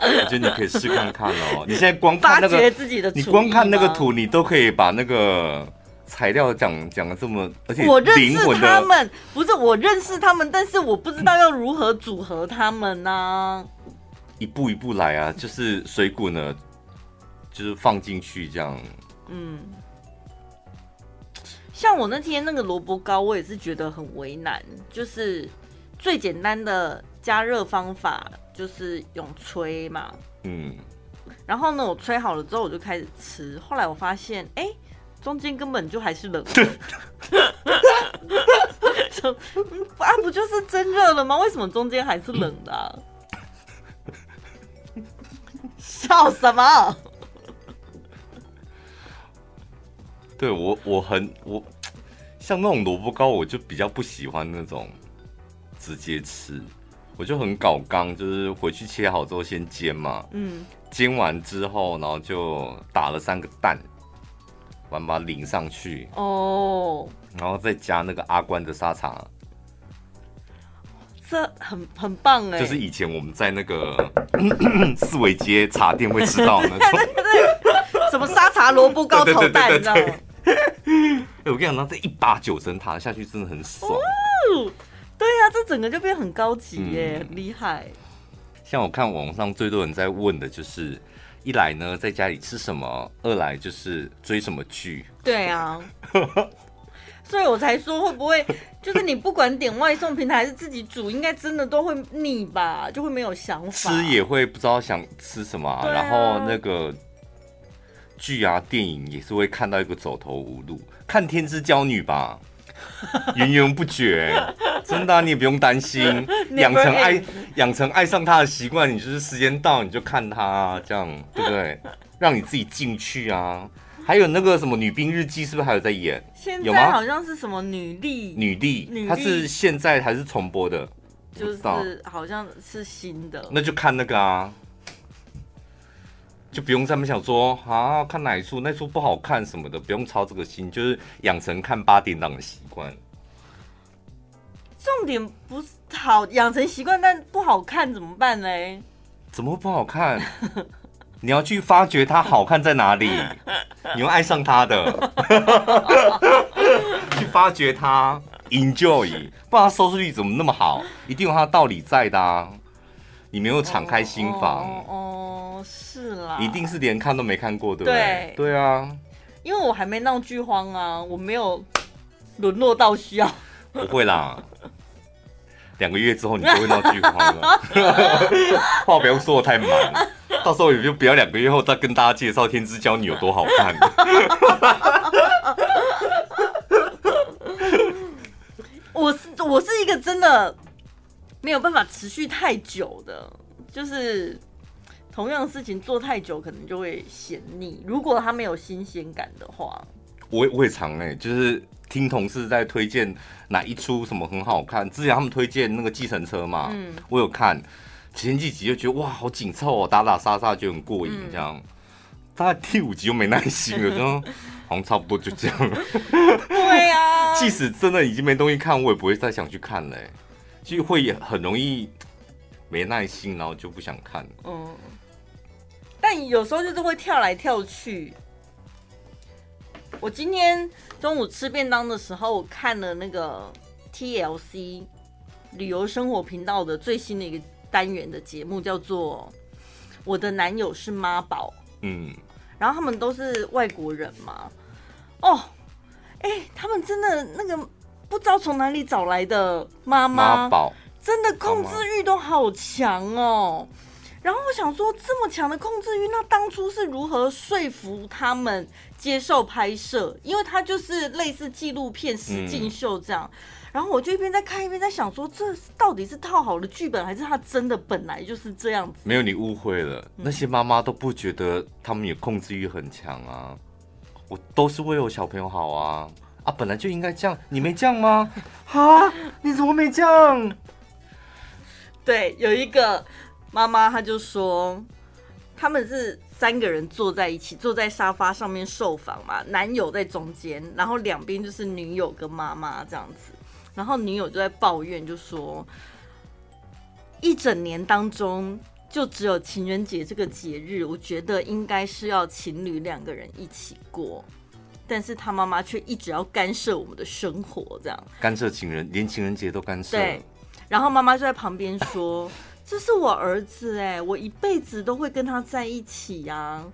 Speaker 1: 我觉得你可以试看看哦。你现在光看那个
Speaker 2: 自己的，
Speaker 1: 你光看那个图，你都可以把那个。材料讲讲的这么，而且
Speaker 2: 我认识他们，不是我认识他们，但是我不知道要如何组合他们呢、啊？
Speaker 1: 一步一步来啊，就是水果呢，就是放进去这样。嗯，
Speaker 2: 像我那天那个萝卜糕，我也是觉得很为难，就是最简单的加热方法就是用吹嘛。嗯，然后呢，我吹好了之后，我就开始吃，后来我发现，哎、欸。中间根本就还是冷的，啊，不就是真热了吗？为什么中间还是冷的、啊？笑什么？
Speaker 1: 对我，我很我像那种萝卜糕，我就比较不喜欢那种直接吃，我就很搞刚，就是回去切好之后先煎嘛，嗯，煎完之后，然后就打了三个蛋。完把它淋上去哦，然后再加那个阿关的沙茶，
Speaker 2: 这很很棒哎！
Speaker 1: 就是以前我们在那个 四维街茶店会吃到的那种，对对
Speaker 2: 对，什么沙茶萝卜糕 炒蛋，你知道吗？
Speaker 1: 哎，我跟你讲，这一把九层塔下去真的很爽。
Speaker 2: 哦，对呀，啊，这整个就变很高级耶，嗯，很厉害。
Speaker 1: 像我看网上最多人在问的就是。一来呢，在家里吃什么？二来就是追什么剧？
Speaker 2: 对啊，所以我才说会不会就是你不管点外送平台还是自己煮，应该真的都会腻吧？就会没有想法，
Speaker 1: 吃也会不知道想吃什么、啊，啊、然后那个剧啊、电影也是会看到一个走投无路，看《天之娇女》吧。源源不绝，真的、啊，你也不用担心，养成爱养成爱上他的习惯。你就是时间到你就看他、啊，这样对不对？让你自己进去啊。还有那个什么《女兵日记》，是不是还有在演？
Speaker 2: 现在好像是什么女力
Speaker 1: 女力，她是现在还是重播的？
Speaker 2: 就是好像是新的。
Speaker 1: 那就看那个啊。就不用这么想说啊，看哪一出那出不好看什么的，不用操这个心，就是养成看八点档的习惯。
Speaker 2: 重点不是好养成习惯，但不好看怎么办呢？
Speaker 1: 怎么会不好看？你要去发掘它好看在哪里，你会爱上它的。去发掘它，enjoy，不然它收视率怎么那么好？一定有它的道理在的啊！你没有敞开心房。哦是啦，一定是连看都没看过，对不对？对，对啊，
Speaker 2: 因为我还没闹剧荒啊，我没有沦落到需要。
Speaker 1: 不会啦，两个月之后你就会闹剧荒了。话不要说的太满，到时候也就不要两个月后再跟大家介绍《天之骄女》有多好看。
Speaker 2: 我是我是一个真的没有办法持续太久的，就是。同样的事情做太久，可能就会嫌腻。如果他没有新鲜感的话，
Speaker 1: 我也我也常哎、欸，就是听同事在推荐哪一出什么很好看。之前他们推荐那个计程车嘛，嗯，我有看，前几集就觉得哇好紧凑哦，打打杀杀就很过瘾这样。嗯、大概第五集就没耐心了，就好像差不多就这样了。
Speaker 2: 对呀、啊，
Speaker 1: 即使真的已经没东西看，我也不会再想去看了，就会也很容易没耐心，然后就不想看。嗯，
Speaker 2: 但有时候就是会跳来跳去。我今天中午吃便当的时候，我看了那个 TLC 旅游生活频道的最新的一个单元的节目，叫做《我的男友是妈宝》。嗯，然后他们都是外国人嘛。哦，哎、欸，他们真的那个不知道从哪里找来的妈妈，真的控制欲都好强哦。然后我想说，这么强的控制欲，那当初是如何说服他们接受拍摄？因为他就是类似纪录片实境秀这样。嗯、然后我就一边在看，一边在想说，这到底是套好的剧本，还是他真的本来就是这样子？
Speaker 1: 没有，你误会了。那些妈妈都不觉得他们有控制欲很强啊。我都是为我小朋友好啊啊，本来就应该降。你没这样吗？啊，你怎么没降？
Speaker 2: 对，有一个。妈妈，她就说，他们是三个人坐在一起，坐在沙发上面受访嘛，男友在中间，然后两边就是女友跟妈妈这样子，然后女友就在抱怨，就说一整年当中就只有情人节这个节日，我觉得应该是要情侣两个人一起过，但是他妈妈却一直要干涉我们的生活，这样
Speaker 1: 干涉情人，连情人节都干涉。
Speaker 2: 对，然后妈妈就在旁边说。这是我儿子哎，我一辈子都会跟他在一起呀，啊，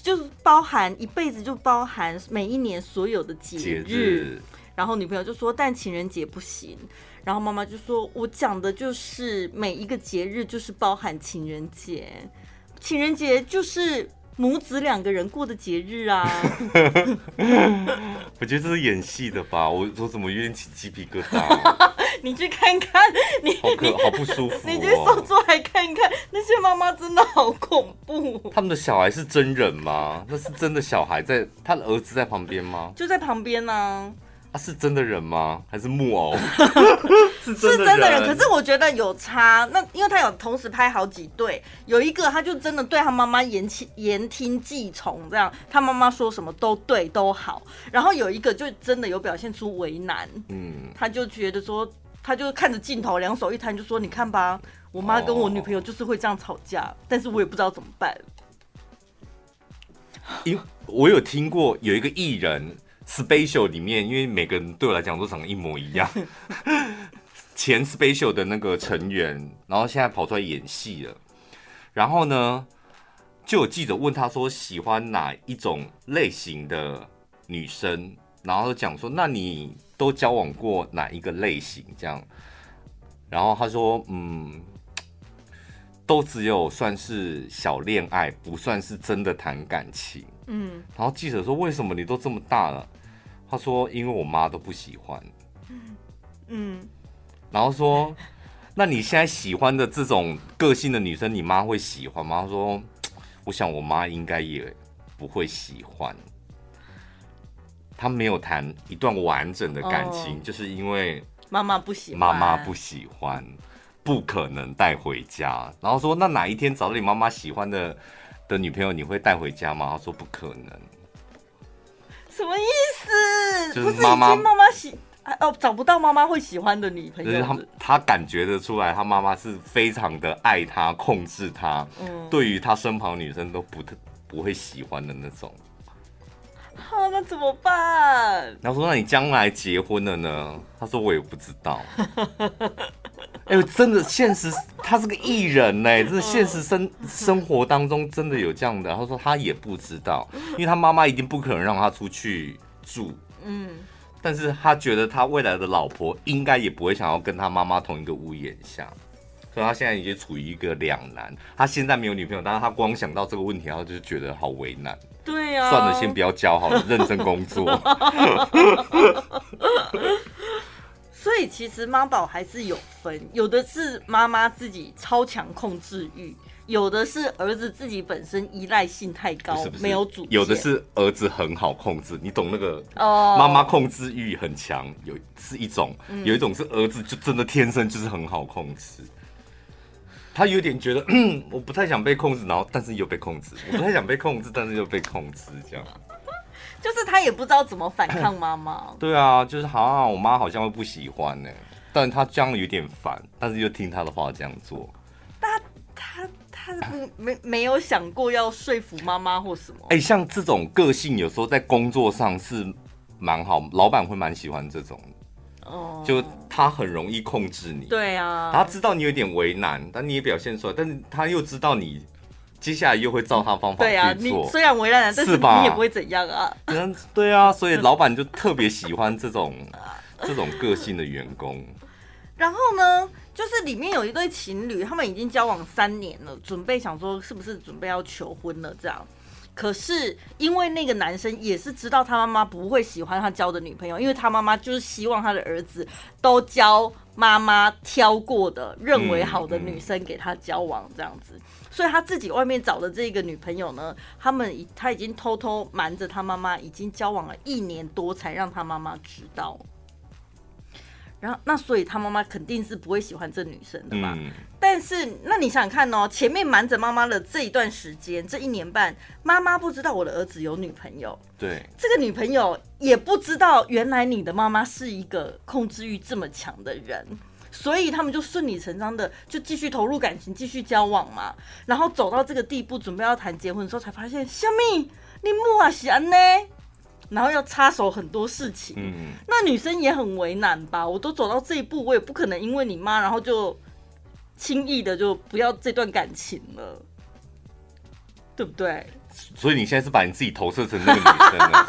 Speaker 2: 就是包含一辈子，就包含每一年所有的节日。节日。然后女朋友就说，但情人节不行。然后妈妈就说，我讲的就是每一个节日，就是包含情人节，情人节就是。母子两个人过的节日啊，
Speaker 1: 我觉得这是演戏的吧？我我怎么有点起鸡皮疙瘩？
Speaker 2: 你去看看，你
Speaker 1: 好可好不舒服，哦。
Speaker 2: 你去搜出来看一看，那些妈妈真的好恐怖。
Speaker 1: 他们的小孩是真人吗？那是真的小孩在，他的儿子在旁边吗？
Speaker 2: 就在旁边呢，啊。
Speaker 1: 他是真的人吗？还是木偶？
Speaker 2: 是真的人。可是我觉得有差。那因为他有同时拍好几对，有一个他就真的对他妈妈言听言听计从，这样他妈妈说什么都对都好。然后有一个就真的有表现出为难，嗯，他就觉得说，他就看着镜头，两手一摊，就说：“你看吧，我妈跟我女朋友就是会这样吵架，哦、但是我也不知道怎么办。”
Speaker 1: 因为我有听过有一个艺人。Special 里面，因为每个人对我来讲都长得一模一样。前 Special 的那个成员，然后现在跑出来演戏了。然后呢，就有记者问他说喜欢哪一种类型的女生，然后讲说那你都交往过哪一个类型？这样，然后他说嗯，都只有算是小恋爱，不算是真的谈感情。嗯，然后记者说为什么你都这么大了？他说：“因为我妈都不喜欢。”嗯，然后说：“那你现在喜欢的这种个性的女生，你妈会喜欢吗？”他说：“ 我想我妈应该也不会喜欢。他没有谈一段完整的感情，哦、就是因为
Speaker 2: 妈妈不喜欢，
Speaker 1: 妈妈不喜欢，不可能带回家。然后说：那哪一天找到你妈妈喜欢的的女朋友，你会带回家吗？他说：不可能。”
Speaker 2: 什么意思？就是妈妈妈妈喜哦，找不到妈妈会喜欢的女朋友。就是
Speaker 1: 他他感觉得出来，他妈妈是非常的爱他，控制他。嗯，对于他身旁女生都不特不会喜欢的那种。
Speaker 2: 好，那怎么办？
Speaker 1: 然后说：“那你将来结婚了呢？”他说：“我也不知道。” 哎呦，真的，现实他是个艺人呢，这是现实生生活当中真的有这样的。他说他也不知道，因为他妈妈一定不可能让他出去住。嗯，但是他觉得他未来的老婆应该也不会想要跟他妈妈同一个屋檐下，所以他现在已经处于一个两难。他现在没有女朋友，但是他光想到这个问题，然后就觉得好为难。
Speaker 2: 对呀，
Speaker 1: 算了，先不要交好了，认真工作。
Speaker 2: 所以其实妈宝还是有分，有的是妈妈自己超强控制欲，有的是儿子自己本身依赖性太高，不是不是没有主见。
Speaker 1: 有的是儿子很好控制，你懂那个哦？妈妈控制欲很强，有是一种，有一种是儿子就真的天生就是很好控制。他有点觉得，嗯，我不太想被控制，然后但是又被控制，我不太想被控制，但是又被控制，这样。
Speaker 2: 就是他也不知道怎么反抗妈妈。
Speaker 1: 对啊，就是好像我妈好像会不喜欢呢，但他这样有点烦，但是又听他的话这样做。
Speaker 2: 他他他没没有想过要说服妈妈或什么？
Speaker 1: 哎、欸，像这种个性，有时候在工作上是蛮好，老板会蛮喜欢这种。哦，就他很容易控制你。
Speaker 2: 对啊，
Speaker 1: 他知道你有点为难，但你也表现出来，但是他又知道你。接下来又会照他方法去做。对啊，
Speaker 2: 你虽然为难，但是你也不会怎样啊。
Speaker 1: 嗯，对啊，所以 老板就特别喜欢这种这种个性的员工。
Speaker 2: 然后呢，就是里面有一对情侣，他们已经交往三年了，准备想说是不是准备要求婚了这样。可是因为那个男生也是知道他妈妈不会喜欢他交的女朋友，因为他妈妈就是希望他的儿子都交妈妈挑过的、认为好的女生给他交往这样子。所以他自己外面找的这个女朋友呢，他们已他已经偷偷瞒着他妈妈，已经交往了一年多，才让他妈妈知道。然后那所以他妈妈肯定是不会喜欢这女生的嘛。嗯、但是那你想想看哦，前面瞒着妈妈的这一段时间，这一年半，妈妈不知道我的儿子有女朋友。
Speaker 1: 对，
Speaker 2: 这个女朋友也不知道，原来你的妈妈是一个控制欲这么强的人。所以他们就顺理成章的就继续投入感情，继续交往嘛。然后走到这个地步，准备要谈结婚的时候，才发现小米你木啊喜安呢，然后要插手很多事情。嗯，那女生也很为难吧？我都走到这一步，我也不可能因为你妈，然后就轻易的就不要这段感情了，对不对？
Speaker 1: 所以你现在是把你自己投射成那个女生了。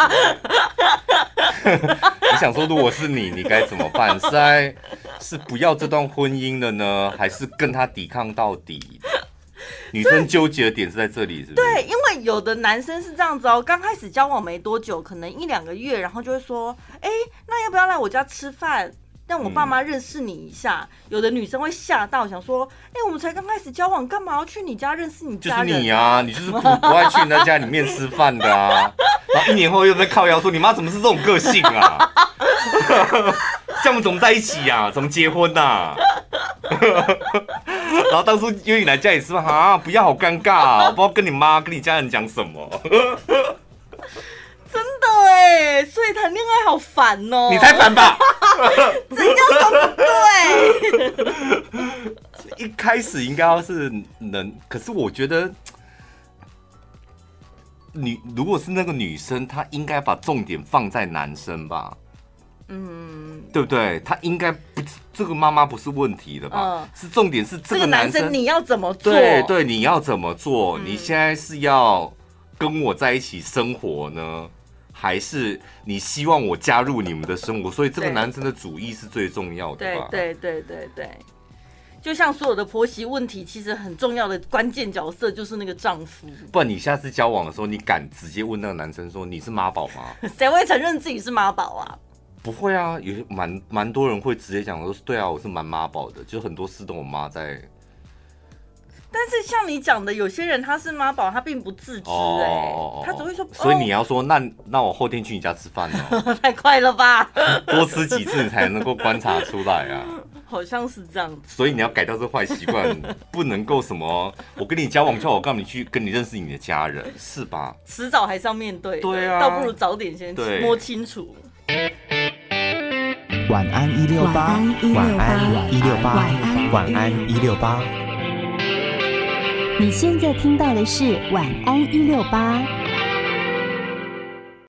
Speaker 1: 你想说，如果是你，你该怎么办？是在是不要这段婚姻了呢，还是跟他抵抗到底？女生纠结的点是在这里，是不是？
Speaker 2: 对，因为有的男生是这样子哦，刚开始交往没多久，可能一两个月，然后就会说：“哎，那要不要来我家吃饭？”让我爸妈认识你一下，嗯、有的女生会吓到，想说：“哎、欸，我们才刚开始交往，干嘛要去你家认识你家人？”
Speaker 1: 就是你啊，你就是不不爱去人家家里面吃饭的啊。然后一年后又在靠腰说：“你妈怎么是这种个性啊？这样我们怎么在一起呀、啊？怎么结婚呐、啊？” 然后当初约你来家里吃饭啊，不要好尴尬、啊，我不知道跟你妈跟你家人讲什
Speaker 2: 么。所以谈恋爱好烦哦。
Speaker 1: 你才烦吧？
Speaker 2: 怎样都不对。
Speaker 1: 一开始应该要是能，可是我觉得女如果是那个女生，她应该把重点放在男生吧？嗯，对不对？她应该不，这个妈妈不是问题的吧？嗯，是重点是这个男生
Speaker 2: 你要怎么做？
Speaker 1: 对对，你要怎么做？你现在是要跟我在一起生活呢？还是你希望我加入你们的生活，所以这个男生的主意是最重要的吧？
Speaker 2: 对对对对对，就像所有的婆媳问题，其实很重要的关键角色就是那个丈夫。
Speaker 1: 不然你下次交往的时候，你敢直接问那个男生说，你是妈宝吗？
Speaker 2: 谁会承认自己是妈宝啊？
Speaker 1: 不会啊，有蛮蛮多人会直接讲说，对啊，我是蛮妈宝的，就很多事都我妈在。
Speaker 2: 但是像你讲的，有些人他是妈宝，他并不自知哎、欸，哦、他只会说。
Speaker 1: 所以你要说，哦、那那我后天去你家吃饭哦。
Speaker 2: 太快了吧！
Speaker 1: 多吃几次你才能够观察出来啊。
Speaker 2: 好像是这样子。
Speaker 1: 所以你要改掉这坏习惯，不能够什么，我跟你交往叫我告诉你去跟你认识你的家人，是吧？
Speaker 2: 迟早还是要面对。
Speaker 1: 对啊。
Speaker 2: 倒不如早点先摸清楚。
Speaker 4: 晚安一六八，晚安一六八，晚安一六八。
Speaker 3: 你现在听到的是晚安一六八。